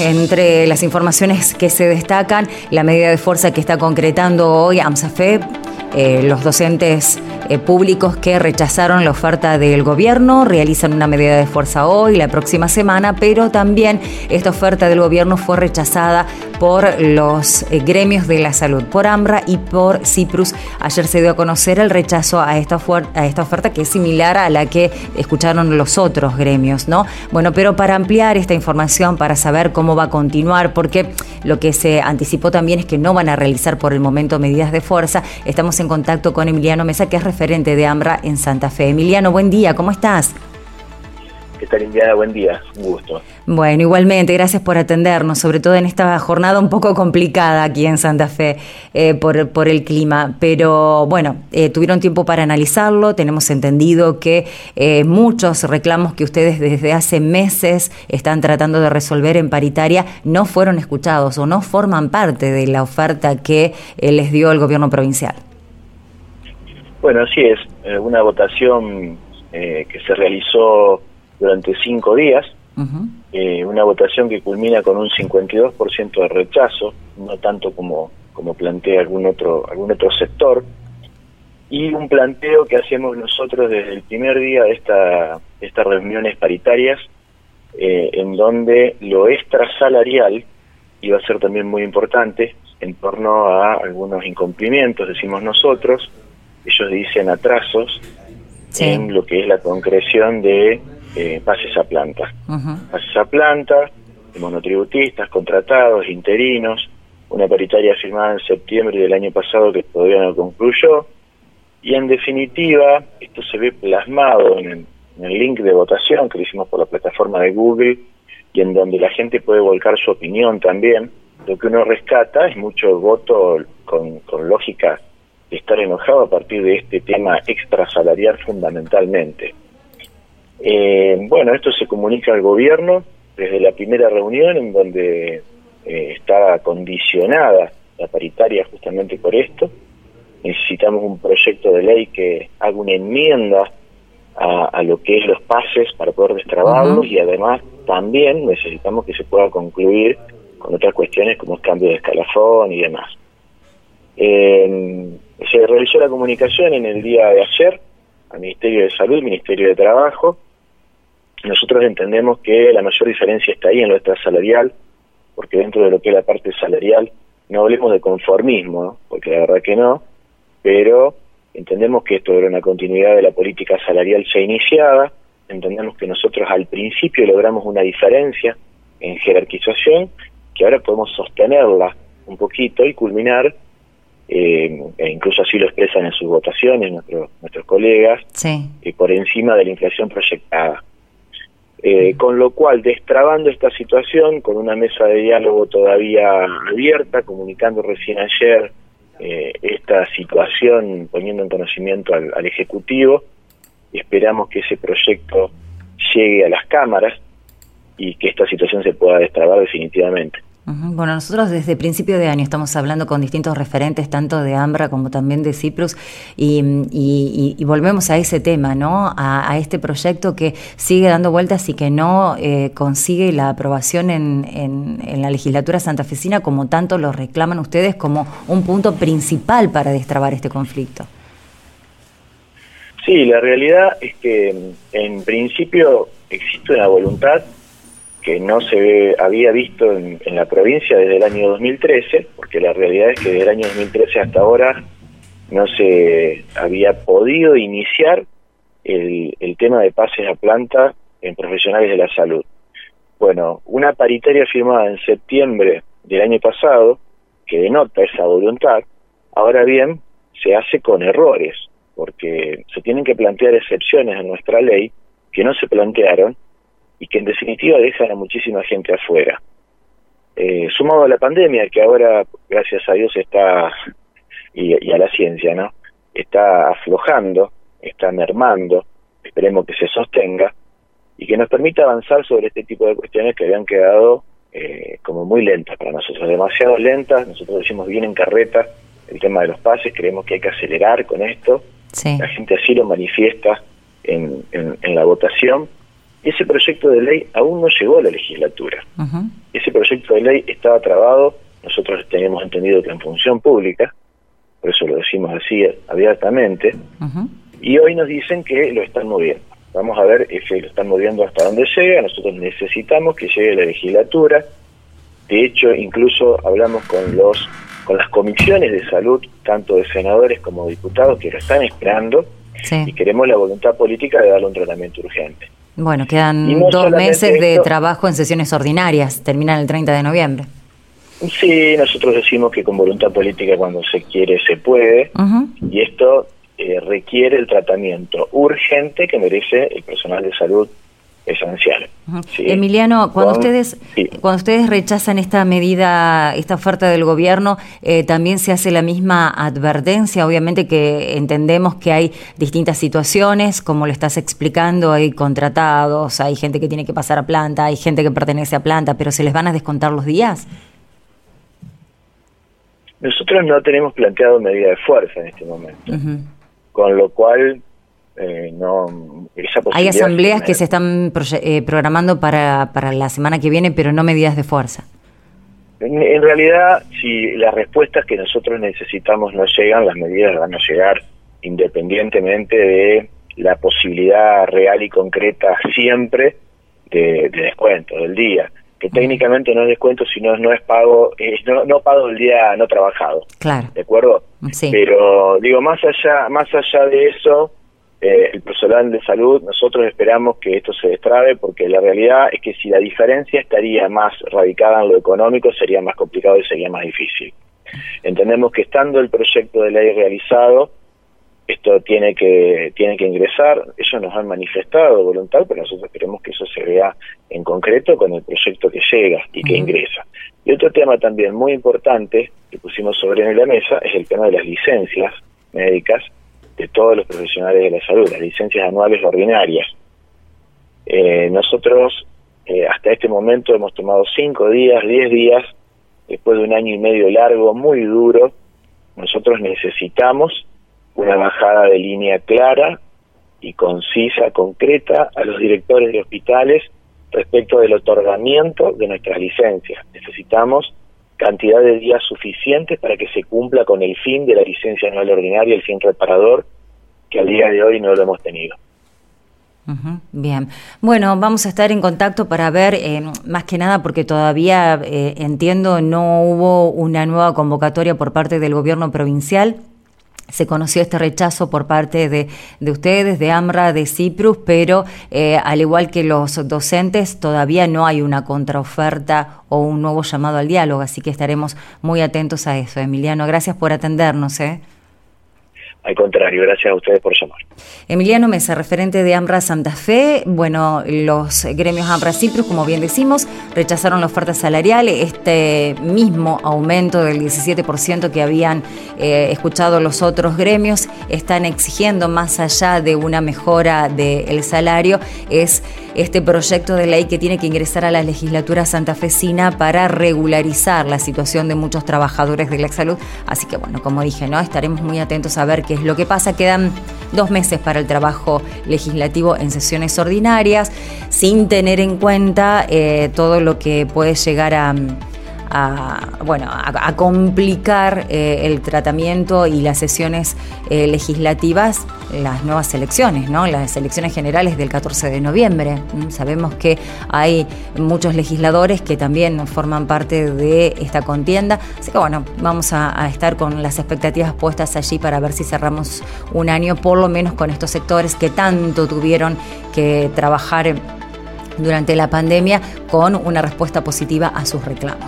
Entre las informaciones que se destacan, la medida de fuerza que está concretando hoy AMSAFE, eh, los docentes eh, públicos que rechazaron la oferta del gobierno realizan una medida de fuerza hoy, la próxima semana, pero también esta oferta del gobierno fue rechazada por los eh, gremios de la salud, por AMRA y por CIPRUS. Ayer se dio a conocer el rechazo a esta, oferta que es similar a la que escucharon los otros gremios, ¿no? Bueno, pero para ampliar esta información, para saber cómo va a continuar, porque lo que se anticipó también es que no van a realizar por el momento medidas de fuerza, estamos en contacto con Emiliano Mesa, que es referente de AMRA en Santa Fe. Emiliano, buen día, ¿cómo estás? ¿Qué tal, Indiana? Buen día, un gusto. Bueno, igualmente, gracias por atendernos, sobre todo en esta jornada un poco complicada aquí en Santa Fe eh, por, por, el clima. Pero bueno, eh, tuvieron tiempo para analizarlo, tenemos entendido que eh, muchos reclamos que ustedes desde hace meses están tratando de resolver en paritaria no fueron escuchados o no forman parte de la oferta que les dio el gobierno provincial. Bueno, así es, una votación que se realizó durante cinco días, eh, una votación que culmina con un 52% de rechazo, no tanto como, como plantea algún otro, algún otro sector, y un planteo que hacemos nosotros desde el primer día de esta, estas reuniones paritarias, eh, en donde lo extrasalarial iba a ser también muy importante en torno a algunos incumplimientos, decimos nosotros, ellos dicen atrasos en lo que es la concreción de eh, pases a planta. Pases a planta, monotributistas, contratados, interinos, una paritaria firmada en septiembre del año pasado que todavía no concluyó, y en definitiva, esto se ve plasmado en el, link de votación que hicimos por la plataforma de Google, y en donde la gente puede volcar su opinión también, lo que uno rescata es mucho voto con, con lógica de estar enojado a partir de este tema extrasalarial fundamentalmente. Eh, bueno, esto se comunica al gobierno desde la primera reunión en donde eh, está condicionada la paritaria justamente por esto. Necesitamos un proyecto de ley que haga una enmienda a, lo que es los pases para poder destrabarlos y además también necesitamos que se pueda concluir con otras cuestiones como el cambio de escalafón y demás. Eh, se realizó la comunicación en el día de ayer al Ministerio de Salud, Ministerio de Trabajo, nosotros entendemos que la mayor diferencia está ahí en lo salarial, porque dentro de lo que es la parte salarial, no hablemos de conformismo, porque la verdad que no, pero entendemos que esto era una continuidad de la política salarial ya iniciada, entendemos que nosotros al principio logramos una diferencia en jerarquización, que ahora podemos sostenerla un poquito y culminar, eh, e incluso así lo expresan en sus votaciones nuestros nuestros colegas, sí. Eh, por encima de la inflación proyectada. Eh, con lo cual, destrabando esta situación, con una mesa de diálogo todavía abierta, comunicando recién ayer eh, esta situación, poniendo en conocimiento al, al Ejecutivo, esperamos que ese proyecto llegue a las cámaras y que esta situación se pueda destrabar definitivamente. Bueno, nosotros desde principio de año estamos hablando con distintos referentes, tanto de AMBRA como también de Ciprus, y, volvemos a ese tema, ¿no? A, este proyecto que sigue dando vueltas y que no eh, consigue la aprobación en, en, la legislatura santafesina, como tanto lo reclaman ustedes, como un punto principal para destrabar este conflicto. Sí, la realidad es que en principio existe una voluntad que no se había visto en, la provincia desde el año 2013, porque la realidad es que desde el año 2013 hasta ahora no se había podido iniciar el, el tema de pases a planta en profesionales de la salud. Bueno, una paritaria firmada en septiembre del año pasado, que denota esa voluntad, ahora bien, se hace con errores, porque se tienen que plantear excepciones en nuestra ley que no se plantearon y que en definitiva dejan a muchísima gente afuera. Eh, sumado a la pandemia, que ahora, gracias a Dios, está, y, a la ciencia, ¿no? Está aflojando, está mermando, esperemos que se sostenga, y que nos permita avanzar sobre este tipo de cuestiones que habían quedado eh, como muy lentas para nosotros, demasiado lentas, nosotros decimos bien en carreta el tema de los pases, creemos que hay que acelerar con esto, la gente así lo manifiesta en, en la votación, ese proyecto de ley aún no llegó a la legislatura. ese proyecto de ley estaba trabado, nosotros teníamos entendido que en función pública, por eso lo decimos así abiertamente, y hoy nos dicen que lo están moviendo. Vamos a ver si lo están moviendo hasta dónde llega, nosotros necesitamos que llegue la legislatura, de hecho incluso hablamos con los con las comisiones de salud, tanto de senadores como de diputados, que lo están esperando, y queremos la voluntad política de darle un tratamiento urgente. Bueno, quedan dos meses de trabajo en sesiones ordinarias, terminan el 30 de noviembre. Sí, nosotros decimos que con voluntad política cuando se quiere se puede, y esto eh, requiere el tratamiento urgente que merece el personal de salud esencial. Emiliano, cuando ustedes cuando ustedes rechazan esta medida, esta oferta del gobierno, eh, también se hace la misma advertencia. Obviamente que entendemos que hay distintas situaciones, como lo estás explicando, hay contratados, hay gente que tiene que pasar a planta, hay gente que pertenece a planta, pero se les van a descontar los días. Nosotros no tenemos planteado medida de fuerza en este momento, con lo cual eh, no Hay asambleas que se están eh, programando para, para la semana que viene, pero no medidas de fuerza. En, realidad, si las respuestas que nosotros necesitamos no llegan, las medidas van a llegar independientemente de la posibilidad real y concreta siempre de, descuento del día. Que técnicamente no es descuento sino no es pago no, no pago el día no trabajado. Claro. De acuerdo sí. pero digo más allá más allá de eso eh, el personal de salud, nosotros esperamos que esto se destrabe porque la realidad es que si la diferencia estaría más radicada en lo económico sería más complicado y sería más difícil. Entendemos que estando el proyecto de ley realizado, esto tiene que tiene que ingresar, ellos nos han manifestado voluntad, pero nosotros queremos que eso se vea en concreto con el proyecto que llega y que ingresa. Y otro tema también muy importante que pusimos sobre la mesa es el tema de las licencias médicas de todos los profesionales de la salud, las licencias anuales ordinarias. Eh, nosotros eh, hasta este momento hemos tomado cinco días, diez días, después de un año y medio largo, muy duro. Nosotros necesitamos una bajada de línea clara y concisa, concreta a los directores de hospitales respecto del otorgamiento de nuestras licencias. Necesitamos cantidad de días suficientes para que se cumpla con el fin de la licencia anual ordinaria, el fin reparador, que al día de hoy no lo hemos tenido. bien, bueno, vamos a estar en contacto para ver, eh, más que nada porque todavía eh, entiendo no hubo una nueva convocatoria por parte del gobierno provincial se conoció este rechazo por parte de, de ustedes, de AMRA, de Ciprus, pero eh, al igual que los docentes, todavía no hay una contraoferta o un nuevo llamado al diálogo, así que estaremos muy atentos a eso. Emiliano, gracias por atendernos. ¿eh? Al contrario, gracias a ustedes por llamar. Emiliano Mesa, referente de AMRA Santa Fe. Bueno, los gremios AMRA Ciprus, como bien decimos, rechazaron la oferta salarial, este mismo aumento del 17% que habían eh, escuchado los otros gremios, están exigiendo más allá de una mejora del salario, es este proyecto de ley que tiene que ingresar a la legislatura santafesina para regularizar la situación de muchos trabajadores de la salud. Así que bueno, como dije, ¿no? Estaremos muy atentos a ver qué lo que pasa. Quedan dos meses para el trabajo legislativo en sesiones ordinarias, sin tener en cuenta eh, todo lo que puede llegar a a, bueno, a, complicar eh, el tratamiento y las sesiones eh, legislativas, las nuevas elecciones, ¿no? las elecciones generales del 14 de noviembre. Sabemos que hay muchos legisladores que también forman parte de esta contienda, así que bueno, vamos a estar con las expectativas puestas allí para ver si cerramos un año, por lo menos con estos sectores que tanto tuvieron que trabajar durante la pandemia con una respuesta positiva a sus reclamos.